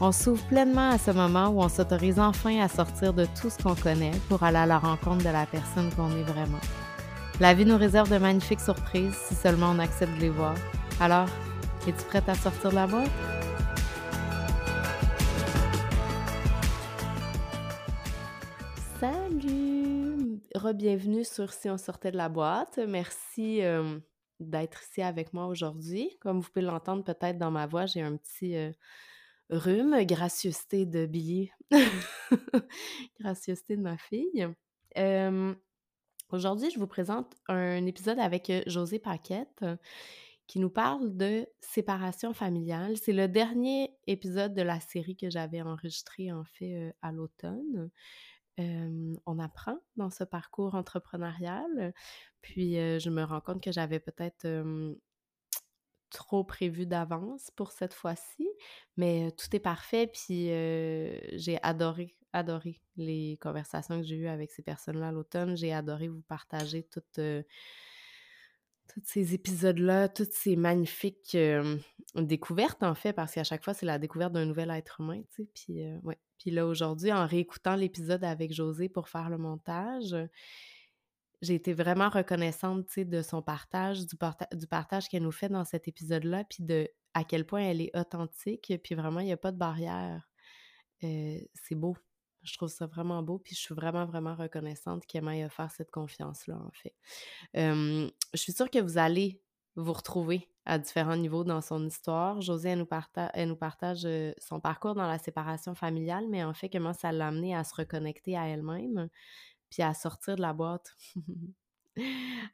On s'ouvre pleinement à ce moment où on s'autorise enfin à sortir de tout ce qu'on connaît pour aller à la rencontre de la personne qu'on est vraiment. La vie nous réserve de magnifiques surprises si seulement on accepte de les voir. Alors, es-tu prête à sortir de la boîte? Salut! Re-bienvenue sur Si on sortait de la boîte. Merci euh, d'être ici avec moi aujourd'hui. Comme vous pouvez l'entendre peut-être dans ma voix, j'ai un petit euh, rhume, gracieuseté de Billy, gracieuseté de ma fille. aujourd'hui, je vous présente un épisode avec José Paquette qui nous parle de séparation familiale. C'est le dernier épisode de la série que j'avais enregistré en fait à l'automne. on apprend dans ce parcours entrepreneurial. Puis je me rends compte que j'avais peut-être trop prévu d'avance pour cette fois-ci, mais tout est parfait. Puis j'ai adoré, adoré les conversations que j'ai eues avec ces personnes-là l'automne. J'ai adoré vous partager toutes, tous ces épisodes-là, toutes ces magnifiques découvertes, en fait, parce qu'à chaque fois, c'est la découverte d'un nouvel être humain, tu. Puis là, aujourd'hui, en réécoutant l'épisode avec José pour faire le montage, j'ai été vraiment reconnaissante, de son partage, du, partage qu'elle nous fait dans cet épisode-là, puis de à quel point elle est authentique, puis vraiment, il n'y a pas de barrière. c'est beau. Je trouve ça vraiment beau, puis je suis vraiment, vraiment reconnaissante qu'elle m'ait offert cette confiance-là, en fait. je suis sûre que vous allez vous retrouver à différents niveaux dans son histoire. Josée, elle nous, elle nous partage son parcours dans la séparation familiale, mais en fait, comment ça l'a amené à se reconnecter à elle-même, puis à sortir de la boîte.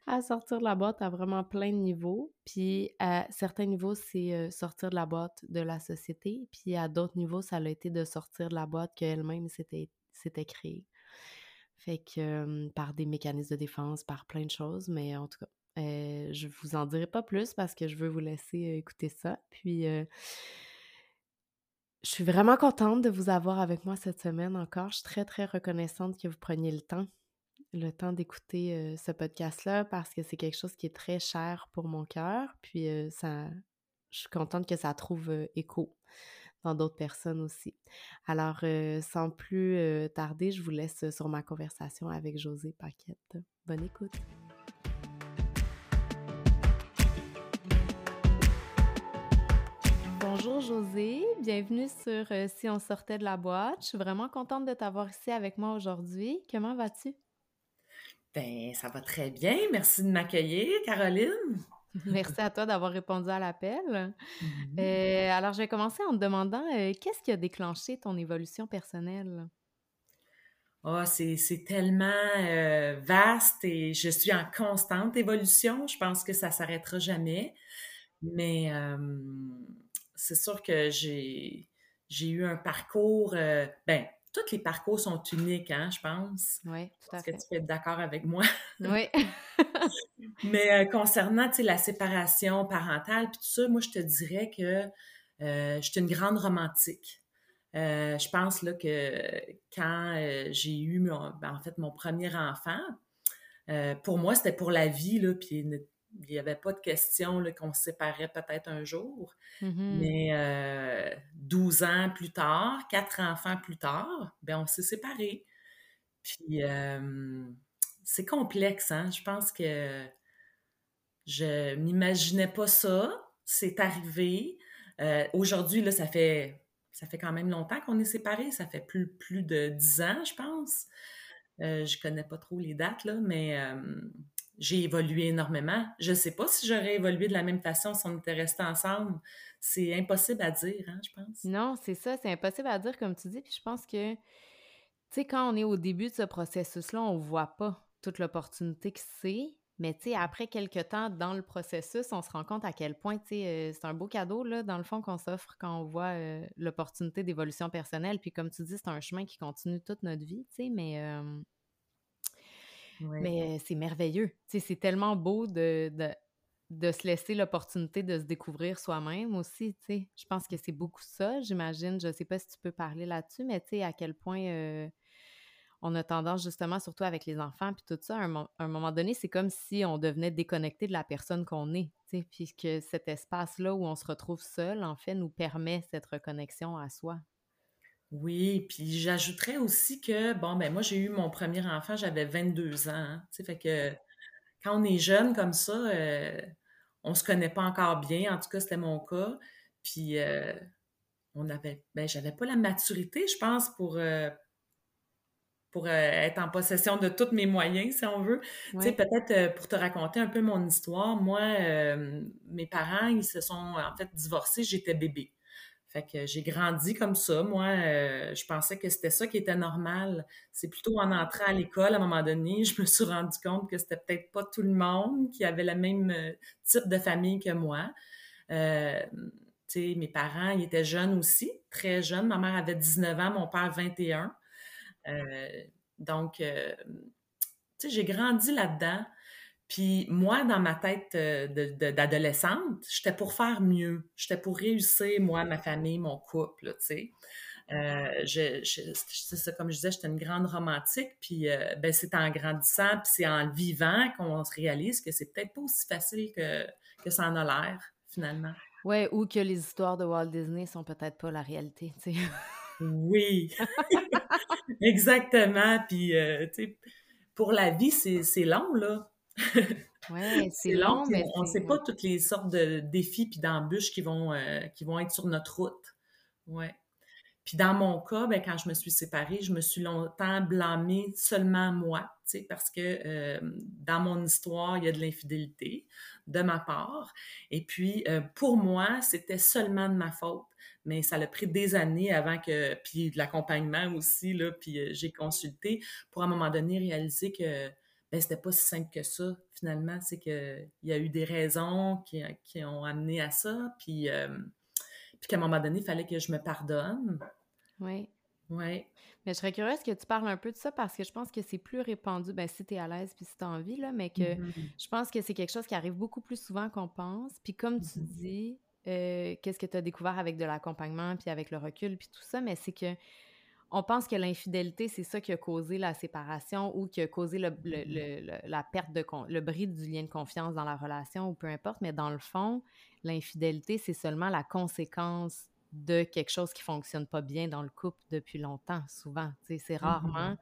à sortir de la boîte à vraiment plein de niveaux. Puis à certains niveaux, c'est sortir de la boîte de la société. Puis à d'autres niveaux, ça a été de sortir de la boîte qu'elle-même s'était créée. Fait que par des mécanismes de défense, par plein de choses, mais en tout cas, je vous en dirai pas plus parce que je veux vous laisser écouter ça. Puis je suis vraiment contente de vous avoir avec moi cette semaine encore. Je suis très, très reconnaissante que vous preniez le temps, le temps d'écouter ce podcast-là parce que c'est quelque chose qui est très cher pour mon cœur. Puis ça, je suis contente que ça trouve écho dans d'autres personnes aussi. Alors, sans plus tarder, je vous laisse sur ma conversation avec José Paquette. Bonne écoute. Bonjour José, bienvenue sur euh, Si on sortait de la boîte. Je suis vraiment contente de t'avoir ici avec moi aujourd'hui. Comment vas-tu? Ben, ça va très bien. Merci de m'accueillir, Caroline. Merci à toi d'avoir répondu à l'appel. Mm-hmm. Euh, alors, je vais commencer en te demandant euh, qu'est-ce qui a déclenché ton évolution personnelle? Oh, c'est tellement vaste et je suis en constante évolution. Je pense que ça s'arrêtera jamais. Mais c'est sûr que j'ai, eu un parcours, euh, ben, tous les parcours sont uniques, hein, je pense. Oui, tout à fait. Est-ce que tu es d'accord avec moi? Oui. Mais euh, concernant, tu sais, la séparation parentale, puis tout ça, moi, je te dirais que euh, je suis une grande romantique. je pense là, que quand j'ai eu, ben, en fait, mon premier enfant, pour moi, c'était pour la vie, là, puis il n'y avait pas de question qu'on se séparait peut-être un jour. Mm-hmm. Mais 12 euh, ans plus tard, quatre enfants plus tard, ben on s'est séparés. Puis c'est complexe, hein? Je pense que je m'imaginais pas ça. C'est arrivé. Euh, aujourd'hui, là, ça fait ça fait quand même longtemps qu'on est séparés. Ça fait plus, plus de 10 ans, je pense. Euh, je connais pas trop les dates, là, mais j'ai évolué énormément. Je ne sais pas si j'aurais évolué de la même façon si on était restés ensemble. C'est impossible à dire, hein, je pense. Non, c'est ça, c'est impossible à dire, comme tu dis. Puis je pense que, tu sais, quand on est au début de ce processus-là, on ne voit pas toute l'opportunité que c'est. Mais tu sais, après quelques temps dans le processus, on se rend compte à quel point, tu sais, euh, c'est un beau cadeau, là, dans le fond, qu'on s'offre quand on voit euh, l'opportunité d'évolution personnelle. Puis comme tu dis, c'est un chemin qui continue toute notre vie, tu sais, mais... Euh, mais c'est merveilleux. C'est tellement beau de, de, se laisser l'opportunité de se découvrir soi-même aussi. Je pense que c'est beaucoup ça, j'imagine. Je sais pas si tu peux parler là-dessus, mais à quel point on a tendance justement, surtout avec les enfants, puis tout ça, à un, moment donné, c'est comme si on devenait déconnecté de la personne qu'on est, puisque cet espace-là où on se retrouve seul, en fait, nous permet cette reconnexion à soi. Oui, puis j'ajouterais aussi que, bon, ben moi, j'ai eu mon premier enfant, j'avais 22 ans, hein, tu sais, fait que quand on est jeune comme ça, euh, on se connaît pas encore bien, en tout cas, c'était mon cas, puis euh, on avait, ben j'avais pas la maturité, je pense, pour... Euh, pour euh, être en possession de tous mes moyens, si on veut. Tu sais, peut-être euh, pour te raconter un peu mon histoire, moi, euh, mes parents, ils se sont en fait divorcés, j'étais bébé. Fait que j'ai grandi comme ça. Moi, je pensais que c'était ça qui était normal. C'est plutôt en entrant à l'école, à un moment donné, je me suis rendu compte que c'était peut-être pas tout le monde qui avait le même type de famille que moi. sais, mes parents, ils étaient jeunes aussi, très jeunes. Ma mère avait 19 ans, mon père 21. Euh, donc, euh, j'ai grandi là-dedans. Puis moi, dans ma tête euh, d'adolescente, j'étais pour faire mieux. J'étais pour réussir, moi, ma famille, mon couple, tu sais. c'est ça, comme je disais, j'étais une grande romantique, puis ben, c'est en grandissant, puis c'est en vivant qu'on se réalise que c'est peut-être pas aussi facile que, que ça en a l'air, finalement. Ouais, ou que les histoires de Walt Disney sont peut-être pas la réalité, tu sais. Oui, exactement. Puis, euh, tu sais, pour la vie, c'est long, là. Oui, c'est long, mais on ne sait pas toutes les sortes de défis puis d'embûches qui vont euh, qui vont être sur notre route. Ouais. Puis dans mon cas, ben, quand je me suis séparée, je me suis longtemps blâmée seulement moi, parce que euh, dans mon histoire, il y a de l'infidélité de ma part. Et puis, pour moi, c'était seulement de ma faute mais ça a pris des années avant que, puis de l'accompagnement aussi, là, puis euh, j'ai consulté pour à un moment donné réaliser que ben, c'était pas si simple que ça, finalement. C'est qu'il y a eu des raisons qui, qui ont amené à ça, puis, euh, puis qu'à un moment donné, il fallait que je me pardonne. Oui. Oui. Mais je serais curieuse que tu parles un peu de ça parce que je pense que c'est plus répandu, ben, si tu es à l'aise puis si tu as envie, là, mais que mm-hmm. je pense que c'est quelque chose qui arrive beaucoup plus souvent qu'on pense. Puis comme tu mm-hmm. dis, euh, qu'est-ce que tu as découvert avec de l'accompagnement, puis avec le recul, puis tout ça, mais c'est que on pense que l'infidélité, c'est ça qui a causé la séparation ou qui a causé le, la perte de le bris du lien de confiance dans la relation ou peu importe, mais dans le fond, l'infidélité, c'est seulement la conséquence de quelque chose qui fonctionne pas bien dans le couple depuis longtemps, souvent. C'est mm-hmm. rarement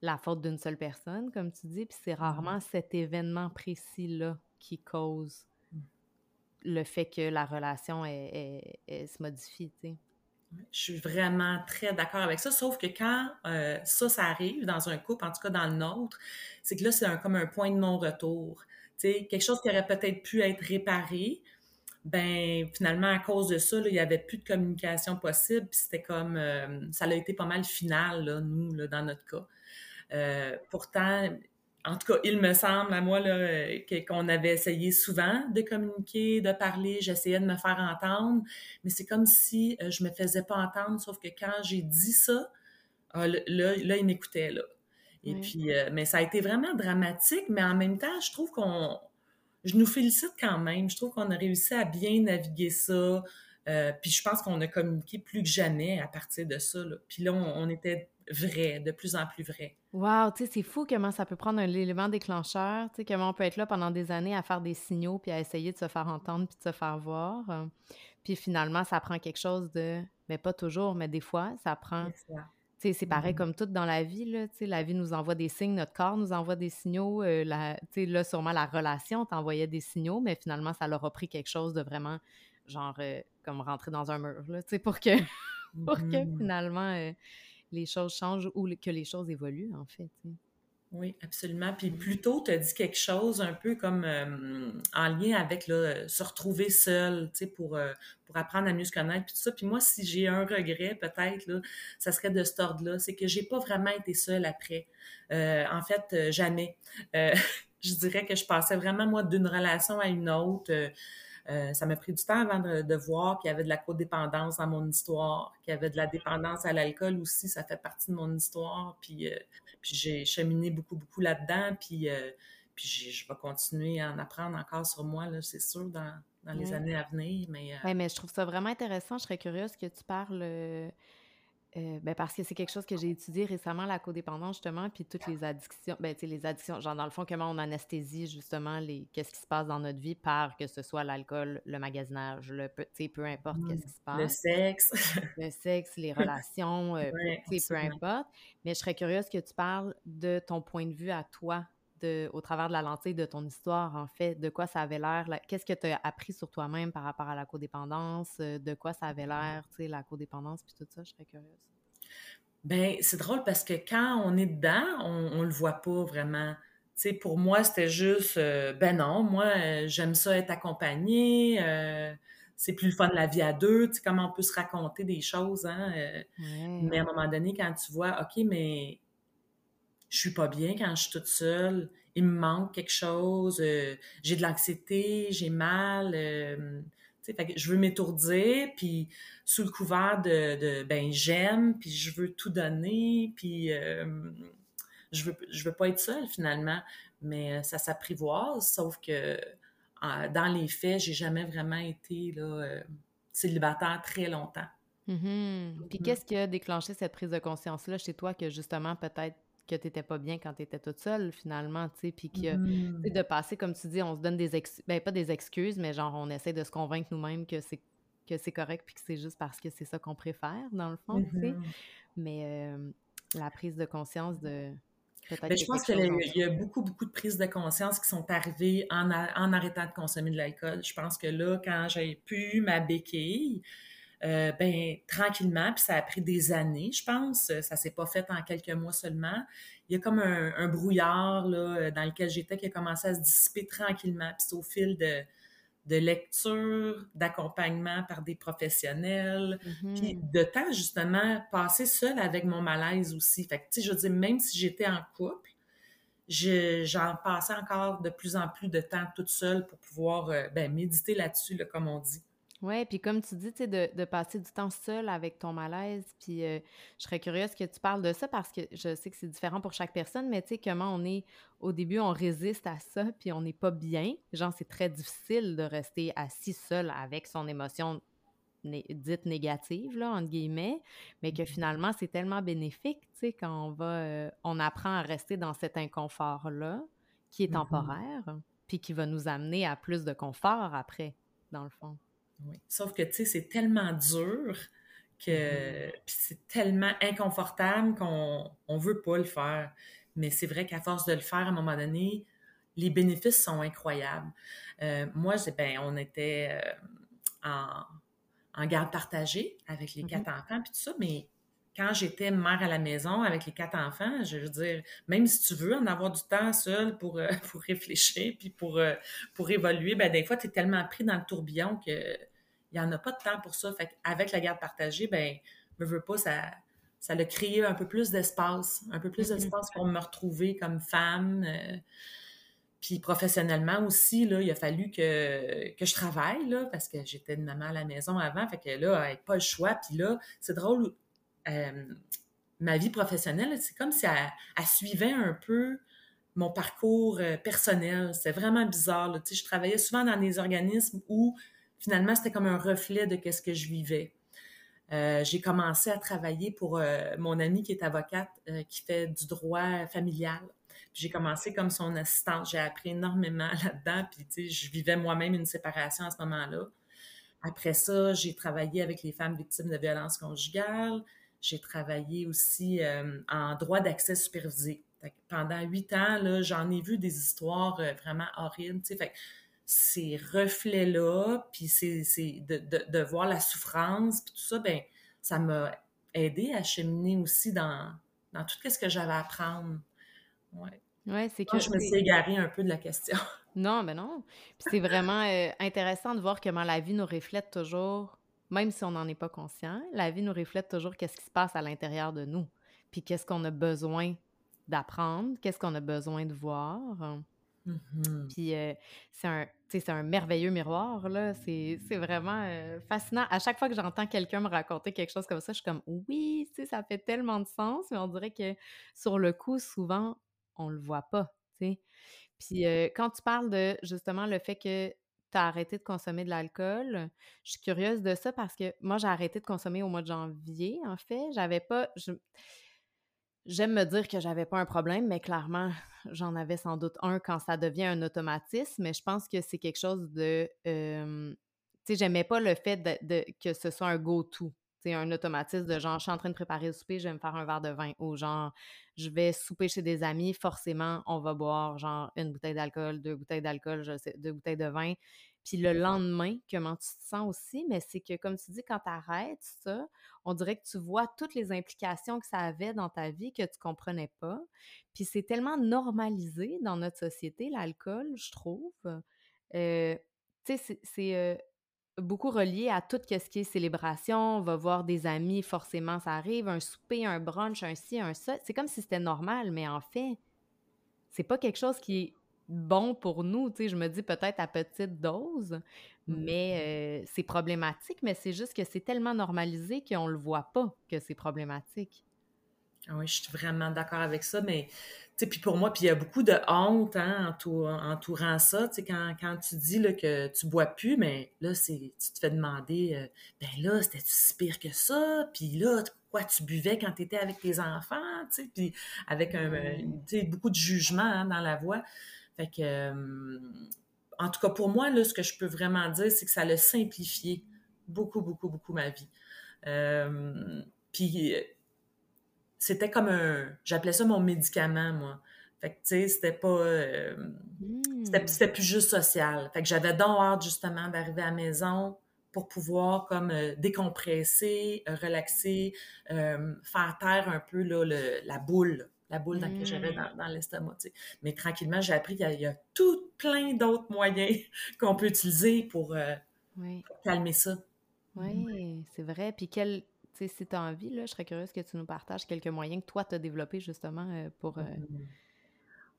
la faute d'une seule personne, comme tu dis, puis c'est mm-hmm. rarement cet événement précis-là qui cause le fait que la relation se modifie. Je suis vraiment très d'accord avec ça, sauf que quand euh, ça, ça arrive dans un couple, en tout cas dans le nôtre, c'est que là, c'est comme un point de non-retour. Tu sais, quelque chose qui aurait peut-être pu être réparé, ben finalement, à cause de ça, il n'y avait plus de communication possible, c'était comme, euh, ça a été pas mal final, là, nous, dans notre cas. Euh, pourtant, en tout cas, il me semble à moi là, qu'on avait essayé souvent de communiquer, de parler, j'essayais de me faire entendre, mais c'est comme si euh, je me faisais pas entendre, sauf que quand j'ai dit ça, ah, là, là, il m'écoutait là. Et puis, euh, mais ça a été vraiment dramatique, mais en même temps, je trouve qu'on, je nous félicite quand même. Je trouve qu'on a réussi à bien naviguer ça. Euh, puis je pense qu'on a communiqué plus que jamais à partir de ça. Là. Puis là, on était vrai, de plus en plus vrai. Wow, tu sais, c'est fou comment ça peut prendre un élément déclencheur, tu sais, comment on peut être là pendant des années à faire des signaux puis à essayer de se faire entendre puis de se faire voir. Puis finalement, ça prend quelque chose de, mais pas toujours, mais des fois, ça prend. Tu sais, c'est pareil mm-hmm. comme tout dans la vie, là, tu sais, la vie nous envoie des signes, notre corps nous envoie des signaux, euh, tu sais, là, sûrement la relation t'envoyait des signaux, mais finalement, ça leur a pris quelque chose de vraiment, genre, euh, comme rentrer dans un mur, là, tu sais, pour que, pour que mm-hmm. finalement, euh, les choses changent ou que les choses évoluent, en fait. Oui, absolument. Puis plus tôt, tu as dit quelque chose un peu comme euh, en lien avec là, se retrouver seul, tu sais, pour, euh, pour apprendre à mieux se connaître, puis tout ça. Puis moi, si j'ai un regret, peut-être, là, ça serait de cet ordre-là, c'est que j'ai pas vraiment été seule après. Euh, en fait, jamais. je dirais que je passais vraiment, moi, d'une relation à une autre. Euh, ça m'a pris du temps avant de, voir qu'il y avait de la codépendance dans mon histoire, qu'il y avait de la dépendance à l'alcool aussi, ça fait partie de mon histoire. Puis, euh, puis j'ai cheminé beaucoup, beaucoup là-dedans. Puis, euh, puis je vais continuer à en apprendre encore sur moi, c'est sûr, dans, dans les années à venir. Mais, Oui, mais je trouve ça vraiment intéressant. Je serais curieuse que tu parles euh, ben parce que c'est quelque chose que j'ai étudié récemment, la codépendance, justement, puis toutes les addictions, ben, tu sais, les addictions, genre, dans le fond, comment on anesthésie, justement, les, qu'est-ce qui se passe dans notre vie par que ce soit l'alcool, le magasinage, le, peu importe qu'est-ce qui se passe. Le sexe. le sexe, les relations, euh, tu sais, peu importe. Mais je serais curieuse que tu parles de ton point de vue à toi au travers de la lentille de ton histoire, en fait, de quoi ça avait l'air, qu'est-ce que tu as appris sur toi-même par rapport à la codépendance, euh, de quoi ça avait l'air, tu sais, la codépendance, puis tout ça, je serais curieuse. Ben, c'est drôle parce que quand on est dedans, on, le voit pas vraiment. Tu sais, pour moi, c'était juste, euh, ben non, moi, euh, j'aime ça être accompagnée, c'est plus le fun de la vie à deux, tu sais, comment on peut se raconter des choses, hein. Mais à un moment donné, quand tu vois, OK, mais je suis pas bien quand je suis toute seule, il me manque quelque chose, euh, j'ai de l'anxiété, j'ai mal, euh, fait que je veux m'étourdir, puis sous le couvert de, ben j'aime, puis je veux tout donner, puis euh, je veux je veux pas être seule finalement, mais ça s'apprivoise, sauf que dans les faits, j'ai jamais vraiment été là, célibataire très longtemps. Mm-hmm. Puis mm-hmm. qu'est-ce qui a déclenché cette prise de conscience-là chez toi que justement peut-être que tu n'étais pas bien quand tu étais toute seule, finalement, tu sais, puis que, mmh. de passer, comme tu dis, on se donne des excuses, ben pas des excuses, mais genre, on essaie de se convaincre nous-mêmes que c'est que c'est correct puis que c'est juste parce que c'est ça qu'on préfère, dans le fond, tu sais. Mmh mais euh, la prise de conscience de... Ben, je pense qu'il y a beaucoup, beaucoup de prises de conscience qui sont arrivées en, en arrêtant de consommer de l'alcool. Je pense que là, quand j'ai pu ma béquille, euh, ben, tranquillement, puis ça a pris des années, je pense. Ça s'est pas fait en quelques mois seulement. Il y a comme un, brouillard là, dans lequel j'étais qui a commencé à se dissiper tranquillement. Puis c'est au fil de, de lecture, d'accompagnement par des professionnels, mm-hmm. puis de temps, justement, passer seul avec mon malaise aussi. Fait que, tu sais, je veux dire, même si j'étais en couple, j'en passais encore de plus en plus de temps toute seule pour pouvoir euh, ben, méditer là-dessus, là, comme on dit. Oui, puis comme tu dis, tu sais, de, passer du temps seul avec ton malaise, puis euh, je serais curieuse que tu parles de ça parce que je sais que c'est différent pour chaque personne, mais tu sais, comment on est, au début, on résiste à ça, puis on n'est pas bien. Genre, c'est très difficile de rester assis seul avec son émotion dite négative, là, entre guillemets, mais que mmh finalement, c'est tellement bénéfique, tu sais, quand on va, euh, on apprend à rester dans cet inconfort-là, qui est mmh temporaire, puis qui va nous amener à plus de confort après, dans le fond. Sauf que, tu sais, c'est tellement dur que mm-hmm. c'est tellement inconfortable qu'on ne veut pas le faire. Mais c'est vrai qu'à force de le faire, à un moment donné, les bénéfices sont incroyables. Euh, moi, ben, on était euh, en, garde partagée avec les mm-hmm. quatre enfants, puis tout ça, mais quand j'étais mère à la maison avec les quatre enfants, je veux dire, même si tu veux en avoir du temps seul pour, euh, pour réfléchir puis pour, euh, pour évoluer, ben des fois, tu es tellement pris dans le tourbillon que il n'y en a pas de temps pour ça. Fait avec la garde partagée, ben, me veux pas, ça, ça a créé un peu plus d'espace, un peu plus mm-hmm. d'espace pour me retrouver comme femme. Euh, puis professionnellement aussi, là, il a fallu que, que je travaille, là, parce que j'étais une maman à la maison avant. Fait que là, avec pas le choix. Puis là, c'est drôle, euh, ma vie professionnelle, c'est comme si elle, suivait un peu mon parcours euh, personnel. C'est vraiment bizarre. Je travaillais souvent dans des organismes où finalement c'était comme un reflet de ce que je vivais. Euh, j'ai commencé à travailler pour mon amie qui est avocate, qui fait du droit familial. J'ai commencé comme son assistante. J'ai appris énormément là-dedans. Puis, tu sais, je vivais moi-même une séparation à ce moment-là. Après ça, j'ai travaillé avec les femmes victimes de violences conjugales. J'ai travaillé aussi euh, en droit d'accès supervisé. pendant huit ans, j'en ai vu des histoires euh, vraiment horribles. Fait ces reflets-là, puis c'est, de, de, voir la souffrance, puis tout ça, ben, ça m'a aidé à cheminer aussi dans, dans tout ce que j'avais à apprendre. Ouais. Ouais, c'est que je me suis égarée un peu de la question. Non, mais non. Puis c'est vraiment euh, intéressant de voir comment la vie nous reflète toujours, même si on n'en est pas conscient, la vie nous reflète toujours qu'est-ce qui se passe à l'intérieur de nous, puis qu'est-ce qu'on a besoin d'apprendre, qu'est-ce qu'on a besoin de voir. Mm-hmm. Puis euh, c'est un, c'est un merveilleux miroir, là. C'est vraiment euh, fascinant. À chaque fois que j'entends quelqu'un me raconter quelque chose comme ça, je suis comme oui, ça fait tellement de sens, mais on dirait que sur le coup, souvent, on le voit pas, tu Puis euh, quand tu parles de justement le fait que tu arrêté de consommer de l'alcool, je suis curieuse de ça parce que moi, j'ai arrêté de consommer au mois de janvier, en fait. J'avais pas. J'aime me dire que j'avais pas un problème, mais clairement, j'en avais sans doute un quand ça devient un automatisme. Mais je pense que c'est quelque chose de. tu sais, j'aimais pas le fait de, que ce soit un go-to. C'est un automatisme de genre, je suis en train de préparer le souper, je vais me faire un verre de vin. Ou genre, je vais souper chez des amis, forcément, on va boire genre une bouteille d'alcool, deux bouteilles d'alcool, je sais, deux bouteilles de vin. Puis le lendemain, comment tu te sens aussi, mais c'est que, comme tu dis, quand tu arrêtes ça, on dirait que tu vois toutes les implications que ça avait dans ta vie que tu comprenais pas. Puis c'est tellement normalisé dans notre société, l'alcool, je trouve. Euh, tu sais, c'est euh, beaucoup relié à tout ce qui est célébration. On va voir des amis, forcément, ça arrive. Un souper, un brunch, un ci, un ça. C'est comme si c'était normal, mais en fait, c'est pas quelque chose qui est bon pour nous. Tu sais, je me dis peut-être à petite dose, mmh. mais euh, c'est problématique, mais c'est juste que c'est tellement normalisé qu'on le voit pas que c'est problématique. Ah oui, je suis vraiment d'accord avec ça, mais puis pour moi, puis il y a beaucoup de honte hein, entourant ça. Quand, quand tu dis là, que tu bois plus, mais là, c'est, tu te fais demander euh, ben là, c'était-tu si pire que ça? Puis là, pourquoi tu buvais quand tu étais avec tes enfants? Puis avec un, mmh. beaucoup de jugement hein, dans la voix. Fait que, euh, en tout cas, pour moi, là, ce que je peux vraiment dire, c'est que ça a simplifié beaucoup, beaucoup, beaucoup ma vie. Euh, puis, c'était comme un. J'appelais ça mon médicament, moi. Fait que, tu sais, c'était pas. Euh, hmm. C'était plus juste social. Fait que j'avais donc hâte, justement, d'arriver à la maison pour pouvoir, comme, décompresser, relaxer, faire taire un peu, là, la boule la boule que j'avais mmh. dans, l'estomac. Mais tranquillement, j'ai appris qu'il y, a tout plein d'autres moyens qu'on peut utiliser pour, euh, calmer ça. Oui, c'est vrai. Puis quel, si tu as envie, là, je serais curieuse que tu nous partages quelques moyens que toi, tu as développés justement euh, pour... Euh, mmh.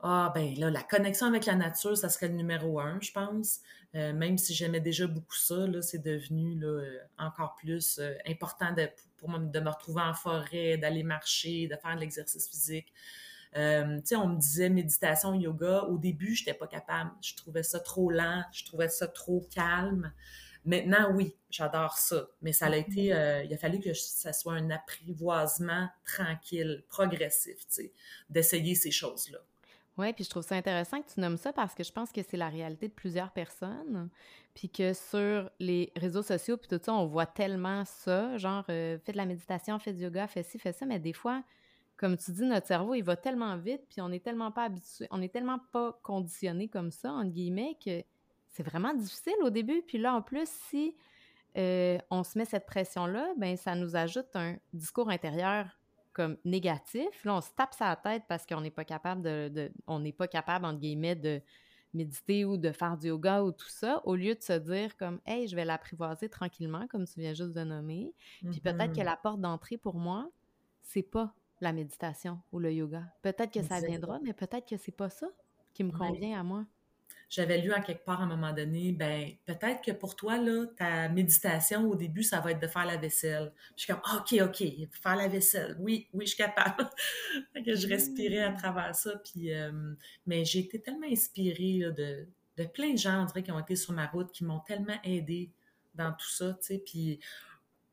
Ah, ben là, la connexion avec la nature, ça serait le numéro un, je pense. même si j'aimais déjà beaucoup ça, là, c'est devenu là, encore plus important de, pour moi de me retrouver en forêt, d'aller marcher, de faire de l'exercice physique. tu sais, on me disait méditation, yoga. Au début, je n'étais pas capable. Je trouvais ça trop lent, je trouvais ça trop calme. Maintenant, oui, j'adore ça. Mais ça a été, il a fallu que ça soit un apprivoisement tranquille, progressif, tu sais, d'essayer ces choses-là. Oui, puis je trouve ça intéressant que tu nommes ça parce que je pense que c'est la réalité de plusieurs personnes. Puis que sur les réseaux sociaux, puis tout ça, on voit tellement ça, genre, euh, fais de la méditation, fais du yoga, fais ci, fais ça, mais des fois, comme tu dis, notre cerveau, il va tellement vite, puis on n'est tellement pas habitué, on n'est tellement pas conditionné comme ça, entre guillemets, que c'est vraiment difficile au début. Puis là, en plus, si euh, on se met cette pression-là, ben ça nous ajoute un discours intérieur comme négatif. Là, on se tape sa tête parce qu'on n'est pas capable de, on n'est pas capable, entre guillemets, de méditer ou de faire du yoga ou tout ça, au lieu de se dire comme Hey, je vais l'apprivoiser tranquillement, comme tu viens juste de nommer. Puis peut-être que mm-hmm. la porte d'entrée pour moi, c'est pas la méditation ou le yoga. Peut-être que ça viendra, mais peut-être que c'est pas ça qui me convient à moi j'avais lu en quelque part à un moment donné, ben peut-être que pour toi, là, ta méditation au début, ça va être de faire la vaisselle. Je suis comme, ah, OK, OK, faire la vaisselle. Oui, oui, je suis capable. que je respirais à mmh. travers ça. Puis, euh, mais j'ai été tellement inspirée de, de plein de gens, on dirait, qui ont été sur ma route, qui m'ont tellement aidée dans tout ça, tu sais. Puis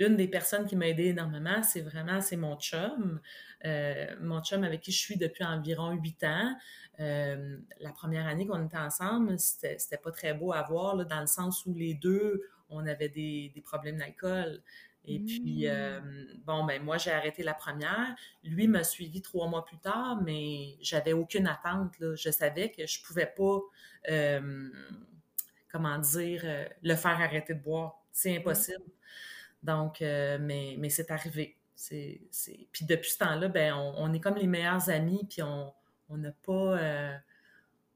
une des personnes qui m'a aidé énormément, c'est vraiment, c'est mon chum. Euh, mon chum avec qui je suis depuis environ huit ans. Euh, la première année qu'on était ensemble, c'était pas très beau à voir, là, dans le sens où les deux, on avait des, problèmes d'alcool. Et puis, euh, mmh. bon, ben moi, j'ai arrêté la première. Lui m'a suivi trois mois plus tard, mais j'avais aucune attente. Là. Je savais que je pouvais pas, comment dire, le faire arrêter de boire. C'est mmh. Donc, mais, mais c'est arrivé. C'est, Puis depuis ce temps-là, ben, on, est comme les meilleurs amis, puis on, on n'a pas... Euh,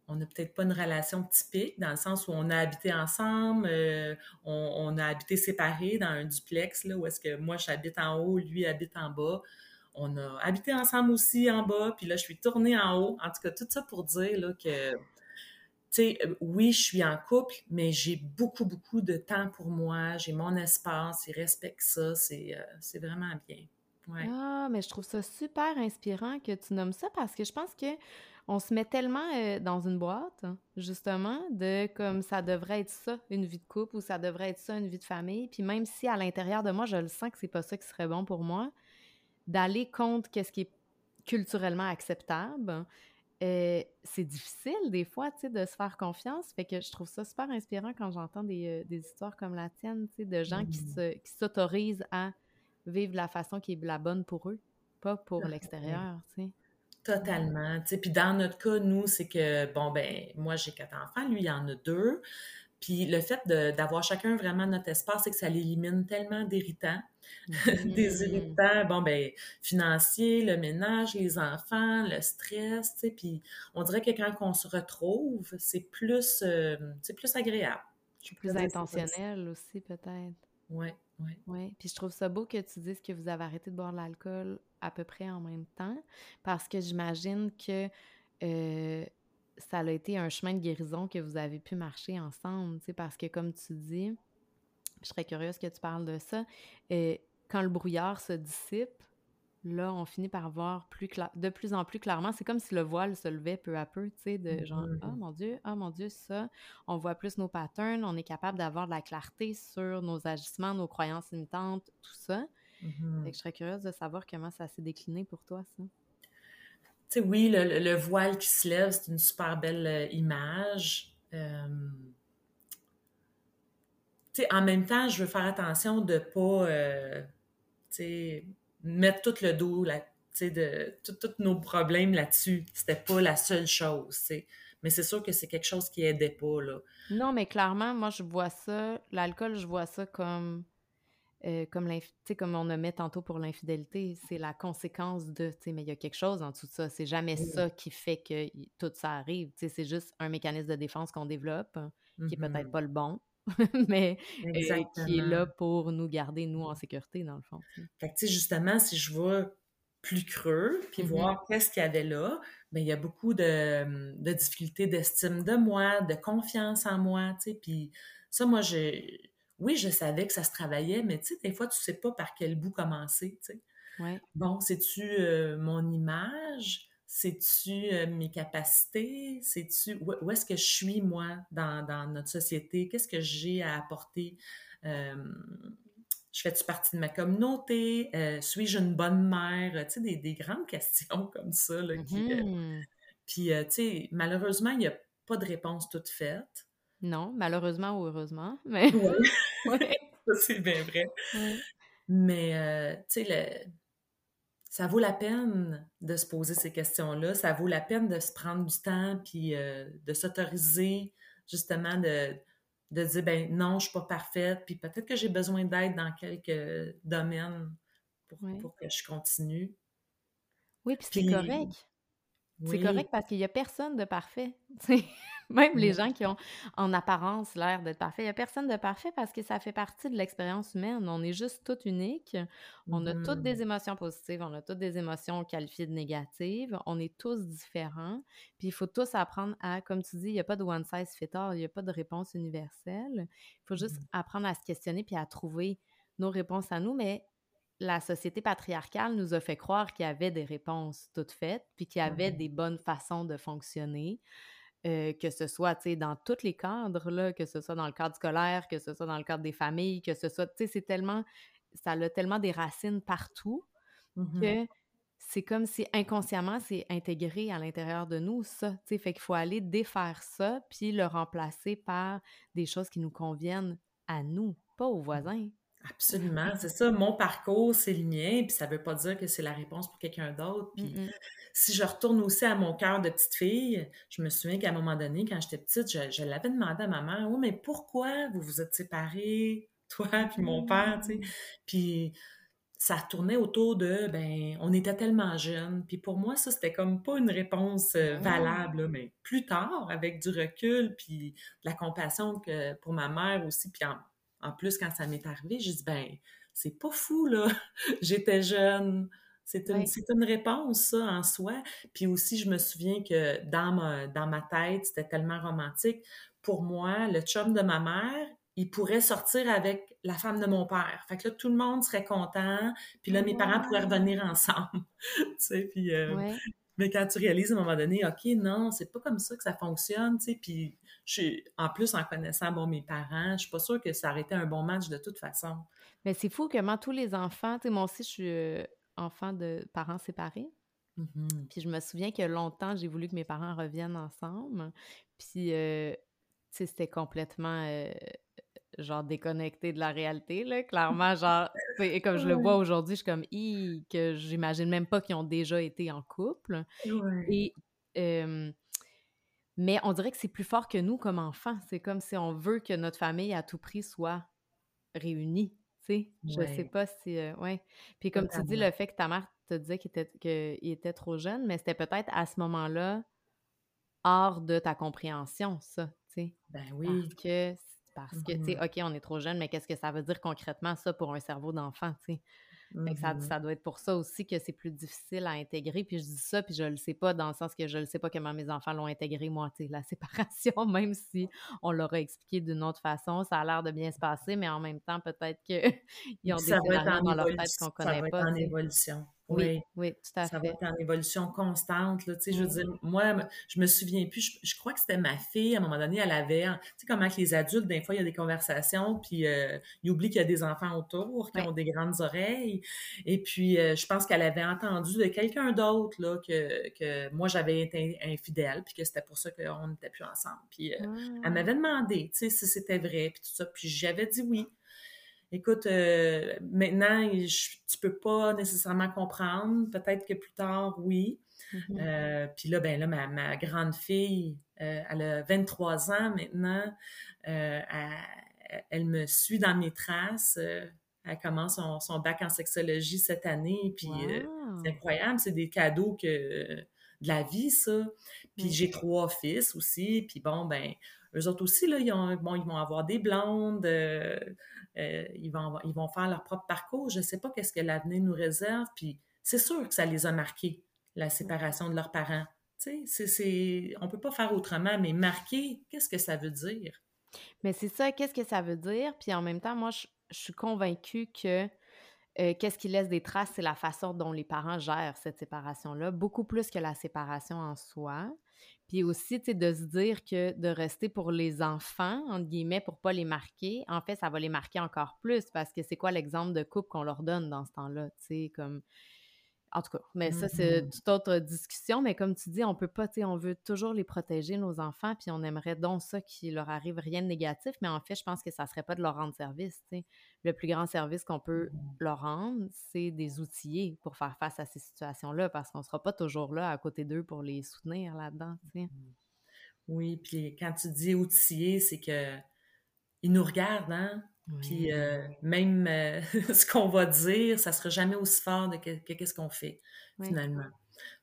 on n'a peut-être pas une relation typique, dans le sens où on a habité ensemble, euh, on, a habité séparés dans un duplex, là, où est-ce que moi, j'habite en haut, lui habite en bas. On a habité ensemble aussi en bas, puis là, je suis tournée en haut. En tout cas, tout ça pour dire là, que euh, oui, je suis en couple, mais j'ai beaucoup, beaucoup de temps pour moi. J'ai mon espace, il respecte ça. C'est, euh, vraiment bien. Ah, mais je trouve ça super inspirant que tu nommes ça parce que je pense que on se met tellement euh, dans une boîte, justement, de comme ça devrait être ça, une vie de couple, ou ça devrait être ça, une vie de famille. Puis même si à l'intérieur de moi, je le sens que c'est pas ça qui serait bon pour moi, d'aller contre qu'est-ce qui est culturellement acceptable, euh, c'est difficile des fois, tu sais, de se faire confiance. Fait que je trouve ça super inspirant quand j'entends des, euh, histoires comme la tienne, tu sais, de gens qui mmh. s'autorisent à vivre la façon qui est la bonne pour eux, pas pour l'extérieur, tu sais. Totalement. Tu sais, puis dans notre cas, nous, c'est que, bon, ben, moi, j'ai quatre enfants, lui, il y en a deux. Puis le fait d'avoir chacun vraiment notre espace, c'est que ça l'élimine tellement d'irritants. des irritants, bon, ben, financiers, le ménage, les enfants, le stress, tu sais. Puis on dirait que quand on se retrouve, c'est plus, euh, c'est plus agréable. Plus intentionnel aussi, peut-être. Oui, oui. Oui, puis je trouve ça beau que tu dises que vous avez arrêté de boire de l'alcool à peu près en même temps, parce que j'imagine que euh, ça a été un chemin de guérison que vous avez pu marcher ensemble, tu sais, parce que comme tu dis, je serais curieuse que tu parles de ça, et euh, quand le brouillard se dissipe, là, on finit par voir plus de plus en plus clairement. C'est comme si le voile se levait peu à peu, tu sais, de genre, mm-hmm. ah mon Dieu, ah mon Dieu, ça. On voit plus nos patterns, on est capable d'avoir de la clarté sur nos agissements, nos croyances limitantes, tout ça. Mm-hmm. je serais curieuse de savoir comment ça s'est décliné pour toi, ça sais, oui, le, voile qui se lève, c'est une super belle euh, image. Euh, en même temps, je veux faire attention de ne pas euh, mettre tout le dos, là, de tous nos problèmes là-dessus. C'était pas la seule chose. Mais c'est sûr que c'est quelque chose qui aidait pas. Là. Non, mais clairement, moi, je vois ça, l'alcool, je vois ça comme euh, comme, comme on a mis tantôt pour l'infidélité, c'est la conséquence de, mais il y a quelque chose en dessous de ça. C'est jamais ça qui fait que tout ça arrive. C'est juste un mécanisme de défense qu'on développe, qui est peut-être mm-hmm. pas le bon, mais euh, qui est là pour nous garder, nous, en sécurité, dans le fond. Fait que, justement, si je vois plus creux, puis mm-hmm. voir qu'est-ce qu'il y avait là, bien, il y a beaucoup de, de difficultés d'estime de moi, de confiance en moi, tu sais, puis ça, moi, j'ai oui, je savais que ça se travaillait, mais tu sais, des fois, tu sais pas par quel bout commencer, tu sais. Bon, c'est-tu euh, mon image? C'est-tu euh, mes capacités? C'est-tu où, est-ce que je suis, moi, dans, notre société? Qu'est-ce que j'ai à apporter? je fais-tu partie de ma communauté? Euh, suis-je une bonne mère? Tu sais, des, grandes questions comme ça. Là, mmh puis, tu sais, malheureusement, il n'y a pas de réponse toute faite. Non, malheureusement ou heureusement, mais... c'est bien vrai. Mais, euh, tu sais, ça vaut la peine de se poser ces questions-là. Ça vaut la peine de se prendre du temps puis euh, de s'autoriser, justement, de, de dire, ben non, je suis pas parfaite, puis peut-être que j'ai besoin d'aide dans quelques domaines pour, pour, que je continue. Oui, puis c'est correct. C'est correct parce qu'il n'y a personne de parfait. Même les gens qui ont en apparence l'air d'être parfaits, il n'y a personne de parfait parce que ça fait partie de l'expérience humaine. On est juste toutes uniques. On a toutes des mmh. émotions positives, on a toutes des émotions qualifiées de négatives. On est tous différents. Puis il faut tous apprendre à, comme tu dis, il n'y a pas de one size fit all, il n'y a pas de réponse universelle. Il faut juste mmh. apprendre à se questionner puis à trouver nos réponses à nous, mais la société patriarcale nous a fait croire qu'il y avait des réponses toutes faites, puis qu'il y avait mmh des bonnes façons de fonctionner. Euh, que ce soit dans tous les cadres, là, que ce soit dans le cadre scolaire, que ce soit dans le cadre des familles, que ce soit, tu sais, c'est tellement, ça a tellement des racines partout mmh que c'est comme si inconsciemment c'est intégré à l'intérieur de nous, ça, tu sais, fait qu'il faut aller défaire ça, puis le remplacer par des choses qui nous conviennent à nous, pas aux voisins. Absolument, c'est ça. Mon parcours, c'est le mien, puis ça veut pas dire que c'est la réponse pour quelqu'un d'autre. Puis si je retourne aussi à mon cœur de petite fille, je me souviens qu'à un moment donné, quand j'étais petite, je, l'avais demandé à ma mère, oui, mais pourquoi vous vous êtes séparés, toi puis mon père, tu sais? Puis ça tournait autour de, ben, on était tellement jeunes. Puis pour moi, ça, c'était comme pas une réponse euh, valable, mais plus tard, avec du recul, puis de la compassion que pour ma mère aussi, puis en, plus, quand ça m'est arrivé, j'ai dit, ben, c'est pas fou, là. J'étais jeune. C'est une, une, réponse, ça, en soi. Puis aussi, je me souviens que dans ma, dans ma tête, c'était tellement romantique. Pour moi, le chum de ma mère, il pourrait sortir avec la femme de mon père. Fait que là, tout le monde serait content. Puis là, mes parents pourraient revenir ensemble. tu sais, puis... Euh, mais quand tu réalises à un moment donné, OK, non, c'est pas comme ça que ça fonctionne, tu sais, puis je en plus, en connaissant, bon, mes parents, je suis pas sûre que ça aurait été un bon match de toute façon. Mais c'est fou que moi, tous les enfants, tu sais, moi aussi, je suis euh, enfant de parents séparés. Mm-hmm. Puis je me souviens que longtemps, j'ai voulu que mes parents reviennent ensemble. Puis, euh, tu sais, c'était complètement genre déconnecté de la réalité, là. Clairement, genre, et comme je le vois aujourd'hui, je suis comme, que j'imagine même pas qu'ils ont déjà été en couple. Et, mais on dirait que c'est plus fort que nous comme enfants. C'est comme si on veut que notre famille à tout prix soit réunie. Sais, je sais pas si. Euh, ouais. Puis comme tu dis, le fait que ta mère te disait qu'il était, était trop jeune, mais c'était peut-être à ce moment-là hors de ta compréhension, ça. Sais? Ben oui. Parce que parce que, tu sais, mmh OK, on est trop jeune, mais qu'est-ce que ça veut dire concrètement, ça, pour un cerveau d'enfant, tu sais? Ça, mmh ça, doit être pour ça aussi que c'est plus difficile à intégrer. Puis je dis ça, puis je le sais pas dans le sens que je le sais pas comment mes enfants l'ont intégré, moi, tu sais, la séparation, même si on leur a expliqué d'une autre façon, ça a l'air de bien se passer, mais en même temps, peut-être qu'ils ont des scénarios dans leur tête qu'on connaît ça pas. en évolution. Oui, oui, tout à fait. Ça va être en évolution constante. Là, je veux dire, moi, je me souviens plus, je, crois que c'était ma fille, à un moment donné, elle avait, tu sais, comment que les adultes, des fois, il y a des conversations, puis euh, ils oublient qu'il y a des enfants autour qui ont des grandes oreilles. Et puis, euh, je pense qu'elle avait entendu de quelqu'un d'autre là, que, que moi, j'avais été infidèle, puis que c'était pour ça qu'on n'était plus ensemble. Puis, euh, elle ah. m'avait demandé, tu sais, si c'était vrai, puis tout ça. Puis j'avais dit oui écoute, euh, maintenant, tu peux pas nécessairement comprendre. Peut-être que plus tard, oui. Mm-hmm. Euh, puis là, ben là, ma, grande fille, euh, elle a 23 ans maintenant. Elle, me suit dans mes traces. elle commence son, bac en sexologie cette année. Puis c'est incroyable. C'est des cadeaux que de la vie, ça. Puis j'ai trois fils aussi. Puis bon, ben, eux autres aussi, là, ils, bon, ils vont avoir des blondes. Euh, ils, vont, ils vont faire leur propre parcours. Je ne sais pas qu'est-ce que l'avenir nous réserve. Puis c'est sûr que ça les a marqués, la séparation de leurs parents. Tu sais, on ne peut pas faire autrement, mais marquer, qu'est-ce que ça veut dire? Mais c'est ça, qu'est-ce que ça veut dire? Puis en même temps, moi, je, suis convaincue que euh, qu'est-ce qui laisse des traces, c'est la façon dont les parents gèrent cette séparation-là, beaucoup plus que la séparation en soi. Puis aussi, tu sais, de se dire que de rester pour les enfants, entre guillemets, pour pas les marquer, en fait, ça va les marquer encore plus parce que c'est quoi l'exemple de couple qu'on leur donne dans ce temps-là, tu sais, comme en tout cas, mais ça, c'est mmh toute autre discussion. Mais comme tu dis, on peut pas, tu sais, on veut toujours les protéger, nos enfants, puis on aimerait donc ça qu'il leur arrive rien de négatif. Mais en fait, je pense que ça serait pas de leur rendre service, tu sais. Le plus grand service qu'on peut mmh leur rendre, c'est des outillés pour faire face à ces situations-là, parce qu'on sera pas toujours là à côté d'eux pour les soutenir là-dedans, tu sais. Mmh oui, puis quand tu dis outillés, c'est que ils nous regardent, hein? Puis euh, même euh, ce qu'on va dire, ça sera jamais aussi fort que, qu'est-ce qu'on fait, finalement.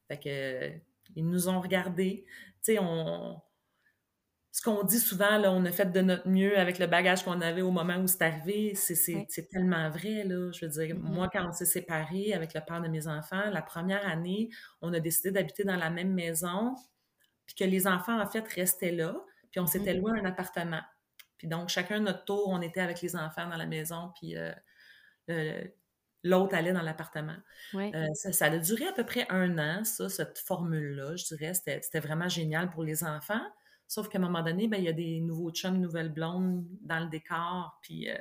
Fait que, ils nous ont regardés. Tu sais, on... Ce qu'on dit souvent, là, on a fait de notre mieux avec le bagage qu'on avait au moment où c'est arrivé, c'est, tellement vrai, là. Je veux dire, moi, quand on s'est séparés avec le père de mes enfants, la première année, on a décidé d'habiter dans la même maison, puis que les enfants, en fait, restaient là, puis on s'était mm-hmm. loué un appartement. Puis donc, chacun notre tour, on était avec les enfants dans la maison, puis euh, l'autre allait dans l'appartement. Euh, ça, a duré à peu près un an, ça, cette formule-là, je dirais. C'était vraiment génial pour les enfants. Sauf qu'à un moment donné, ben, il y a des nouveaux chums, nouvelles blondes dans le décor, puis euh,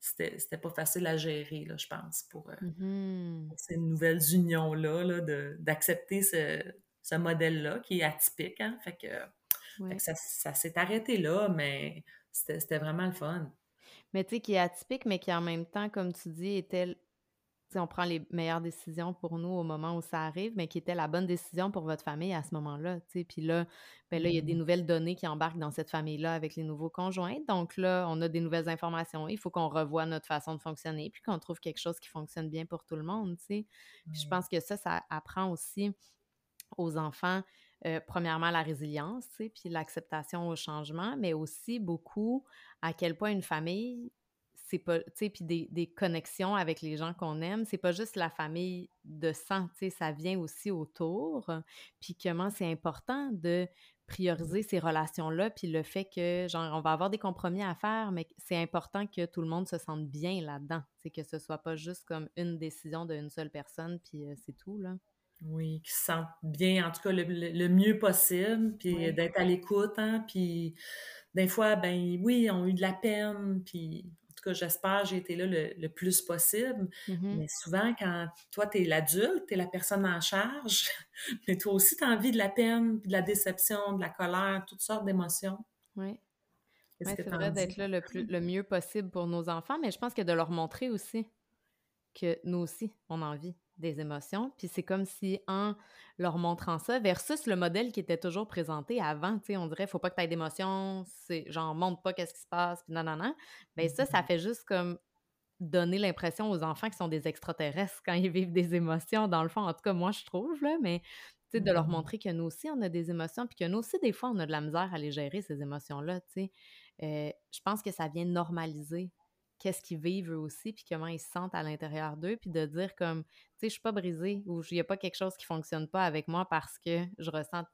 c'était pas facile à gérer, là, je pense, pour, mmh ces nouvelles unions-là, d'accepter ce, ce modèle-là qui est atypique. Hein? Fait que, ça, ça s'est arrêté là, mais c'était vraiment le fun. Mais tu sais, qui est atypique, mais qui en même temps, comme tu dis, était on prend les meilleures décisions pour nous au moment où ça arrive, mais qui était la bonne décision pour votre famille à ce moment-là. Puis là, ben là, il y a des mmh. nouvelles données qui embarquent dans cette famille-là avec les nouveaux conjoints. Donc là, on a des nouvelles informations. Il faut qu'on revoie notre façon de fonctionner, puis qu'on trouve quelque chose qui fonctionne bien pour tout le monde. Puis je pense que ça, ça apprend aussi aux enfants, euh, premièrement, la résilience, puis l'acceptation au changement, mais aussi beaucoup à quel point une famille c'est pas, puis des, des, connexions avec les gens qu'on aime, c'est pas juste la famille de sang, tu sais, ça vient aussi autour, puis comment c'est important de prioriser ces relations-là, puis le fait que, genre, on va avoir des compromis à faire, mais c'est important que tout le monde se sente bien là-dedans, c'est que ce soit pas juste comme une décision d'une seule personne, puis euh, c'est tout, là. Oui, qui se sentent bien, en tout cas, le, mieux possible, puis d'être à l'écoute, hein, puis des fois, ben oui, on a eu de la peine, puis tout cas, j'espère j'ai été là le, plus possible. Mm-hmm. Mais souvent, quand toi, tu es l'adulte, tu es la personne en charge, mais toi aussi, tu as envie de la peine, de la déception, de la colère, toutes sortes d'émotions. Oui. c'est vrai d'être là le, plus, le mieux possible pour nos enfants, mais je pense que de leur montrer aussi que nous aussi, on a envie des émotions. Puis c'est comme si en leur montrant ça, versus le modèle qui était toujours présenté avant, tu sais, on dirait, faut pas que tu aies d'émotions, c'est genre, montre pas qu'est-ce qui se passe, puis non, non, non. Bien ça, ça mm-hmm. fait juste comme donner l'impression aux enfants qu'ils sont des extraterrestres quand ils vivent des émotions, dans le fond, en tout cas, moi, je trouve, là, mais tu sais, de leur mm-hmm. montrer que nous aussi, on a des émotions, puis que nous aussi, des fois, on a de la misère à les gérer, ces émotions-là, tu sais. Euh, je pense que ça vient normaliser qu'est-ce qu'ils vivent eux aussi, puis comment ils se sentent à l'intérieur d'eux, puis de dire comme, tu sais, je suis pas brisée ou il n'y a pas quelque chose qui fonctionne pas avec moi parce que je ressens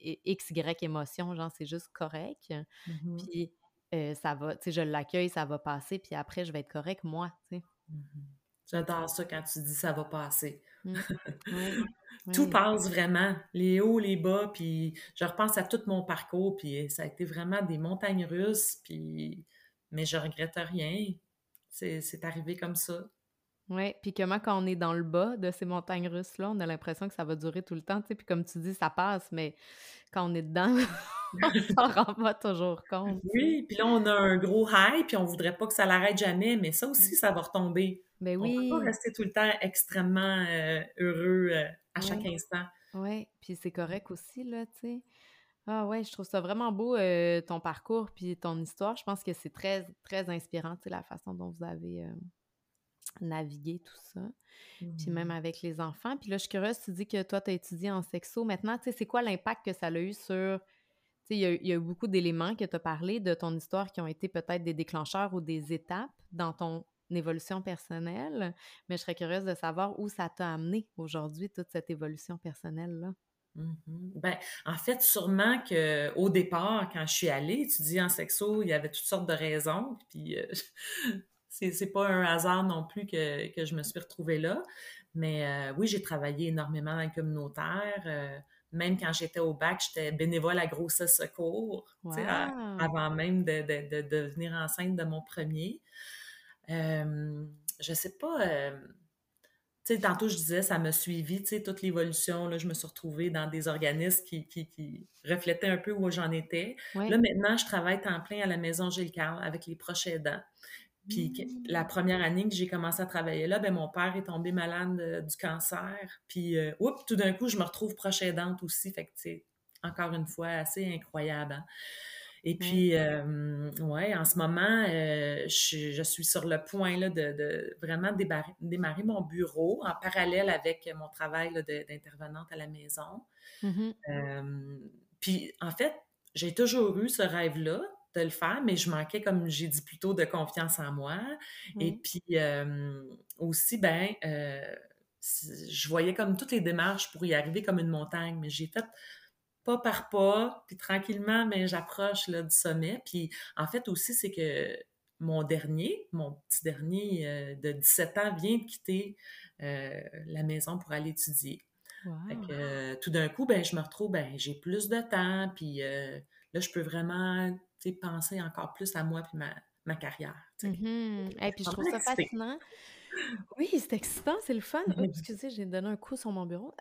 X, Y émotion, genre, c'est juste correct. Mmh puis euh, ça va, tu sais, je l'accueille, ça va passer, puis après, je vais être correct, moi, tu sais. Mmh J'adore ça quand tu dis ça va passer. Mmh. tout passe vraiment, les hauts, les bas, puis je repense à tout mon parcours, puis ça a été vraiment des montagnes russes, puis mais je regrette rien c'est arrivé comme ça. Oui, puis comment quand on est dans le bas de ces montagnes russes-là, on a l'impression que ça va durer tout le temps, tu sais, puis comme tu dis, ça passe, mais quand on est dedans, on s'en rend pas toujours compte. Oui, puis là, on a un gros high, puis on voudrait pas que ça l'arrête jamais, mais ça aussi, ça va retomber. Ben oui. On peut pas rester tout le temps extrêmement euh, heureux euh, à chaque instant. Oui, puis c'est correct aussi, là, tu sais. Ah ouais, je trouve ça vraiment beau, euh, ton parcours puis ton histoire. Je pense que c'est très, très inspirant, tu sais, la façon dont vous avez euh, navigué tout ça. Puis même mmh. avec les enfants. Puis là, je suis curieuse, tu dis que toi, tu as étudié en sexo. Maintenant, tu sais, c'est quoi l'impact que ça a eu sur... Tu sais, il y, a eu beaucoup d'éléments que tu as parlé de ton histoire qui ont été peut-être des déclencheurs ou des étapes dans ton évolution personnelle. Mais je serais curieuse de savoir où ça t'a amené aujourd'hui, toute cette évolution personnelle-là. Mhm. Ben, en fait, sûrement qu'au départ, quand je suis allée étudier en sexo, il y avait toutes sortes de raisons. Puis euh, c'est pas un hasard non plus que, je me suis retrouvée là. Mais euh, oui, j'ai travaillé énormément dans le communautaire. Euh, même quand j'étais au bac, j'étais bénévole à Grossesse Secours, avant même de, de, devenir enceinte de mon premier. je sais pas sais, tantôt, je disais, ça m'a suivi, tu sais, toute l'évolution. Là, je me suis retrouvée dans des organismes qui, qui, reflétaient un peu où j'en étais. Là, maintenant, je travaille temps plein à la Maison Gilles Carle avec les proches aidants. Puis mmh. la première année que j'ai commencé à travailler là, ben mon père est tombé malade du cancer. Puis, euh, oups, tout d'un coup, je me retrouve proche aidante aussi. Fait que, encore une fois, assez incroyable. Hein. Et puis, euh, ouais, en ce moment, euh, je, suis sur le point là, de, vraiment démarrer, mon bureau en parallèle avec mon travail d'intervenante à la maison. Mmh euh, puis, en fait, j'ai toujours eu ce rêve-là de le faire, mais je manquais, comme j'ai dit plus tôt, de confiance en moi. Et puis, aussi, ben, je voyais comme toutes les démarches pour y arriver comme une montagne, mais j'ai fait pas par pas, puis tranquillement, mais j'approche du sommet. Puis en fait aussi, c'est que mon dernier, mon petit dernier euh, de 17 ans vient de quitter euh, la maison pour aller étudier. Euh, tout d'un coup, ben, je me retrouve, ben, j'ai plus de temps, puis là, je peux vraiment penser encore plus à moi puis ma, carrière. Mm Et puis je trouve ça fascinant. Oui, c'est excitant, c'est le fun. excusez, j'ai donné un coup sur mon bureau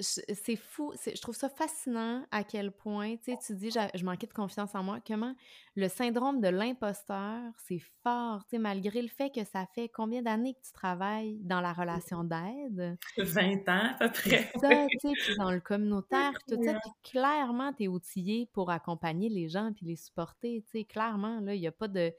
c'est fou, je trouve ça fascinant à quel point, tu sais, tu dis, je manquais de confiance en moi, comment le syndrome de l'imposteur, c'est fort, tu sais, malgré le fait que ça fait combien d'années que tu travailles dans la relation d'aide? 20 ans à peu près. Ça, tu sais, puis dans le communautaire, tout ça, puis clairement, tu es outillé pour accompagner les gens puis les supporter, tu sais, clairement, là, il n'y a pas de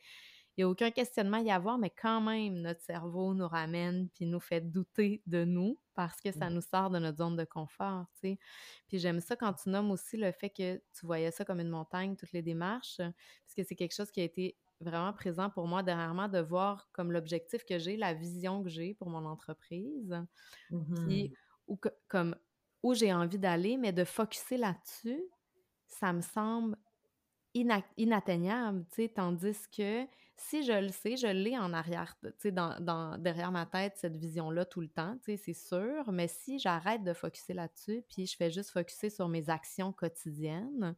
n'y a aucun questionnement à y avoir, mais quand même, notre cerveau nous ramène puis nous fait douter de nous parce que ça mmh. nous sort de notre zone de confort, tu sais. Puis j'aime ça quand tu nommes aussi le fait que tu voyais ça comme une montagne, toutes les démarches, parce que c'est quelque chose qui a été vraiment présent pour moi dernièrement de voir comme l'objectif que j'ai, la vision que j'ai pour mon entreprise, puis mmh comme où j'ai envie d'aller, mais de focuser là-dessus, ça me semble inatteignable, tu sais, tandis que si je le sais, je l'ai en arrière, tu sais, dans, derrière ma tête, cette vision-là tout le temps, tu sais, c'est sûr, mais si j'arrête de focuser là-dessus, puis je fais juste focuser sur mes actions quotidiennes,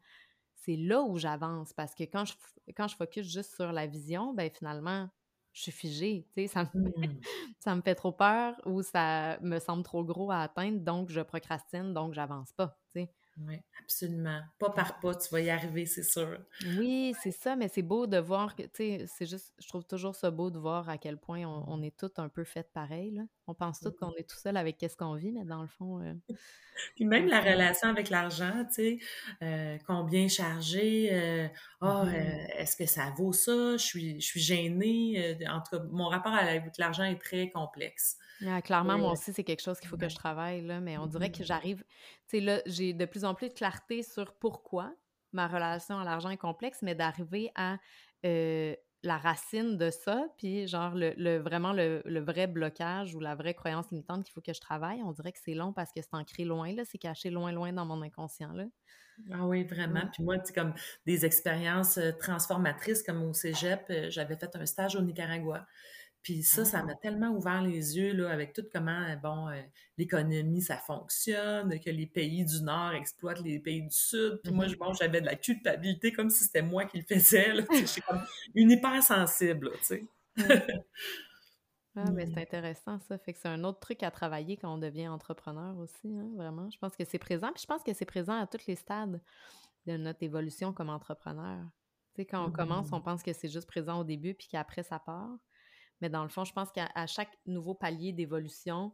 c'est là où j'avance, parce que quand je, quand je focus juste sur la vision, ben finalement, je suis figée, tu sais, ça me, mmh. ça me fait trop peur ou ça me semble trop gros à atteindre, donc je procrastine, donc j'avance pas, tu sais. Oui, absolument. Pas par pas, tu vas y arriver, c'est sûr. Oui, c'est ça, mais c'est beau de voir que, tu sais, c'est juste, je trouve toujours ça beau de voir à quel point on, est tous un peu fait pareil, là. On pense tous qu'on est tout seul avec qu'est-ce qu'on vit, mais dans le fond... Euh, Puis même la relation avec l'argent, tu sais, euh, combien charger, euh, ah, mm-hmm. est-ce que ça vaut ça, je suis, je suis gênée, en tout cas, mon rapport avec l'argent est très complexe. Ah, clairement, moi aussi, c'est quelque chose qu'il faut que je travaille, là, mais on dirait que mmh. j'arrive, sais, là, j'ai de plus en plus de clarté sur pourquoi ma relation à l'argent est complexe, mais d'arriver à la racine de ça, puis genre le, vraiment le, vrai blocage ou la vraie croyance limitante qu'il faut que je travaille, on dirait que c'est long parce que c'est ancré loin, là, c'est caché loin, loin dans mon inconscient, là. Ah oui, vraiment. Puis moi, tu comme des expériences transformatrices comme au cégep, j'avais fait un stage au Nicaragua. Puis ça, ça m'a ah. tellement ouvert les yeux là, avec tout comment, euh, bon, euh, l'économie, ça fonctionne, que les pays du Nord exploitent les pays du Sud. Puis moi, bon, j'avais de la culpabilité comme si c'était moi qui le faisais. Je suis comme une hypersensible, tu sais. Ah, mais c'est intéressant, ça. Fait que c'est un autre truc à travailler quand on devient entrepreneur aussi, hein, vraiment. Je pense que c'est présent. Puis je pense que c'est présent à tous les stades de notre évolution comme entrepreneur. Tu sais, quand on commence, on mmh. pense que c'est juste présent au début, puis qu'après, ça part. Mais dans le fond, je pense qu'à chaque nouveau palier d'évolution,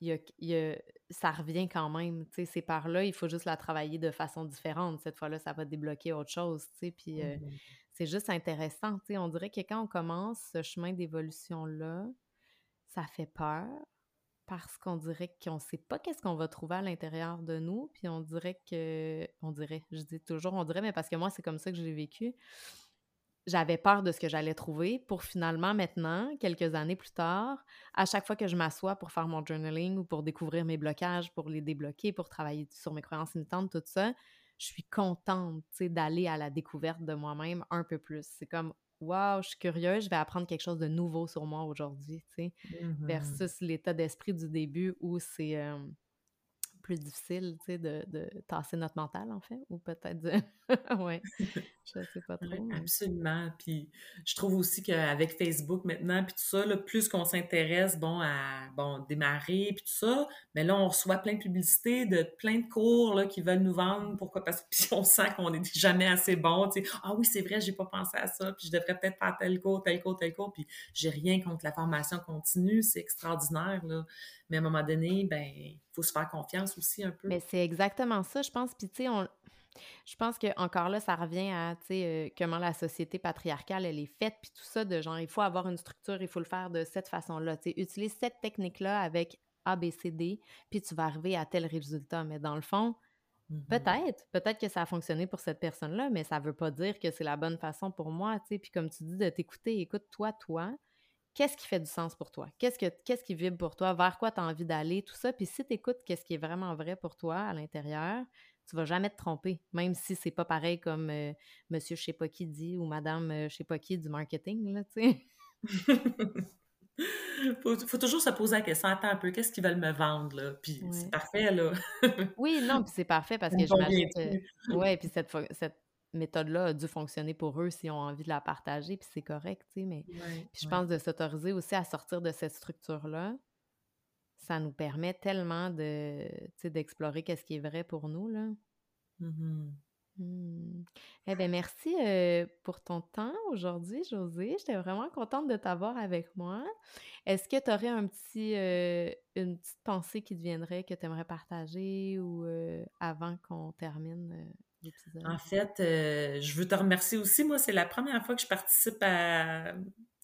il y ça revient quand même. C'est par là, il faut juste la travailler de façon différente. Cette fois-là, ça va débloquer autre chose. Puis euh, mmh c'est juste intéressant. On dirait que quand on commence ce chemin d'évolution-là, ça fait peur parce qu'on dirait qu'on ne sait pas qu'est-ce qu'on va trouver à l'intérieur de nous. Puis on dirait que. On dirait, je dis toujours on dirait, mais parce que moi, c'est comme ça que je l'ai vécu j'avais peur de ce que j'allais trouver pour finalement maintenant, quelques années plus tard, à chaque fois que je m'assois pour faire mon journaling ou pour découvrir mes blocages, pour les débloquer, pour travailler sur mes croyances limitantes, tout ça, je suis contente d'aller à la découverte de moi-même un peu plus. C'est comme, wow, je suis curieuse, je vais apprendre quelque chose de nouveau sur moi aujourd'hui, tu sais, mmh versus l'état d'esprit du début où c'est... Euh, plus difficile, tu sais, de, de, tasser notre mental, en fait, ou peut-être de... ouais, je sais pas trop. Absolument, puis je trouve aussi qu'avec Facebook maintenant, puis tout ça, là, plus qu'on s'intéresse, bon, à, bon, démarrer, puis tout ça, mais là, on reçoit plein de publicités de plein de cours, là, qui veulent nous vendre, pourquoi? Parce que on sent qu'on n'est jamais assez bon, tu sais, ah oui, c'est vrai, j'ai pas pensé à ça, puis je devrais peut-être faire tel cours, tel cours, tel cours, puis j'ai rien contre la formation continue, c'est extraordinaire, là, mais à un moment donné, ben, il faut se faire confiance aussi un peu. Mais c'est exactement ça, je pense. Puis, tu sais, on... je pense que encore là, ça revient à, tu sais, euh, comment la société patriarcale, elle est faite, puis tout ça, de genre, il faut avoir une structure, il faut le faire de cette façon-là. Tu sais, utilise cette technique-là avec A, B, C, D, puis tu vas arriver à tel résultat. Mais dans le fond, mm-hmm. Peut-être, peut-être que ça a fonctionné pour cette personne-là, mais ça veut pas dire que c'est la bonne façon pour moi, tu sais. Puis comme tu dis, de t'écouter, écoute-toi, toi, qu'est-ce qui fait du sens pour toi? Qu'est-ce, que, qu'est-ce qui vibre pour toi? Vers quoi tu as envie d'aller? Tout ça. Puis si tu écoutes qu'est-ce qui est vraiment vrai pour toi à l'intérieur, tu vas jamais te tromper, même si c'est pas pareil comme euh, monsieur je sais pas qui dit ou madame euh, je sais pas qui du marketing, là, tu sais. faut, faut, toujours se poser la question, attends un peu, qu'est-ce qu'ils veulent me vendre, là? Puis c'est parfait, là. oui, non, puis c'est parfait parce que j'imagine que... Ouais, puis cette, cette méthode-là a dû fonctionner pour eux s'ils ont envie de la partager, puis c'est correct, tu sais, mais puis je pense de s'autoriser aussi à sortir de cette structure-là, ça nous permet tellement de, d'explorer qu'est-ce qui est vrai pour nous, là. Mmh Mmh. Eh bien, merci pour ton temps aujourd'hui, Josée. J'étais vraiment contente de t'avoir avec moi. Est-ce que tu aurais un petit, une petite pensée qui te viendrait que tu aimerais partager ou avant qu'on termine l'épisode? En fait, je veux te remercier aussi. Moi, c'est la première fois que je participe à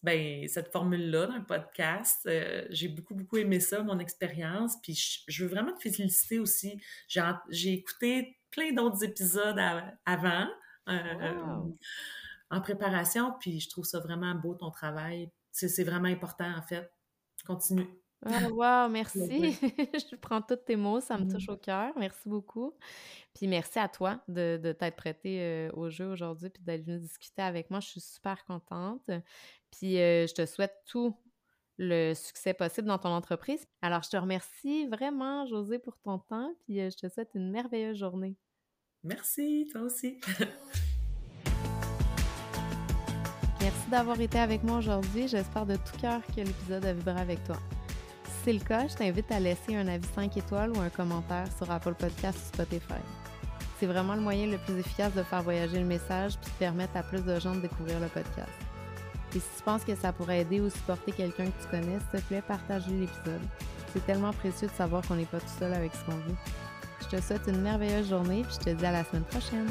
ben, cette formule-là dans le podcast. j'ai beaucoup, beaucoup aimé ça, mon expérience. Puis je, veux vraiment te féliciter aussi. J'ai écouté plein d'autres épisodes avant, euh, en préparation, puis je trouve ça vraiment beau ton travail. C'est vraiment important, en fait. Continue. Oh, wow, merci. je prends tous tes mots, ça me touche mm. au cœur. Merci beaucoup. Puis merci à toi de, de t'être prêté euh, au jeu aujourd'hui puis d'être venu discuter avec moi. Je suis super contente. Puis euh, je te souhaite tout le succès possible dans ton entreprise. Alors, je te remercie vraiment, José, pour ton temps, puis euh, je te souhaite une merveilleuse journée. Merci, toi aussi. Merci d'avoir été avec moi aujourd'hui. J'espère de tout cœur que l'épisode a vibré avec toi. C'est le cas, je t'invite à laisser un avis 5 étoiles ou un commentaire sur Apple Podcast ou Spotify. C'est vraiment le moyen le plus efficace de faire voyager le message puis de permettre à plus de gens de découvrir le podcast. Et si tu penses que ça pourrait aider ou supporter quelqu'un que tu connais, s'il te plaît, partage l'épisode. C'est tellement précieux de savoir qu'on n'est pas tout seul avec ce qu'on vit. Je te souhaite une merveilleuse journée, puis je te dis à la semaine prochaine.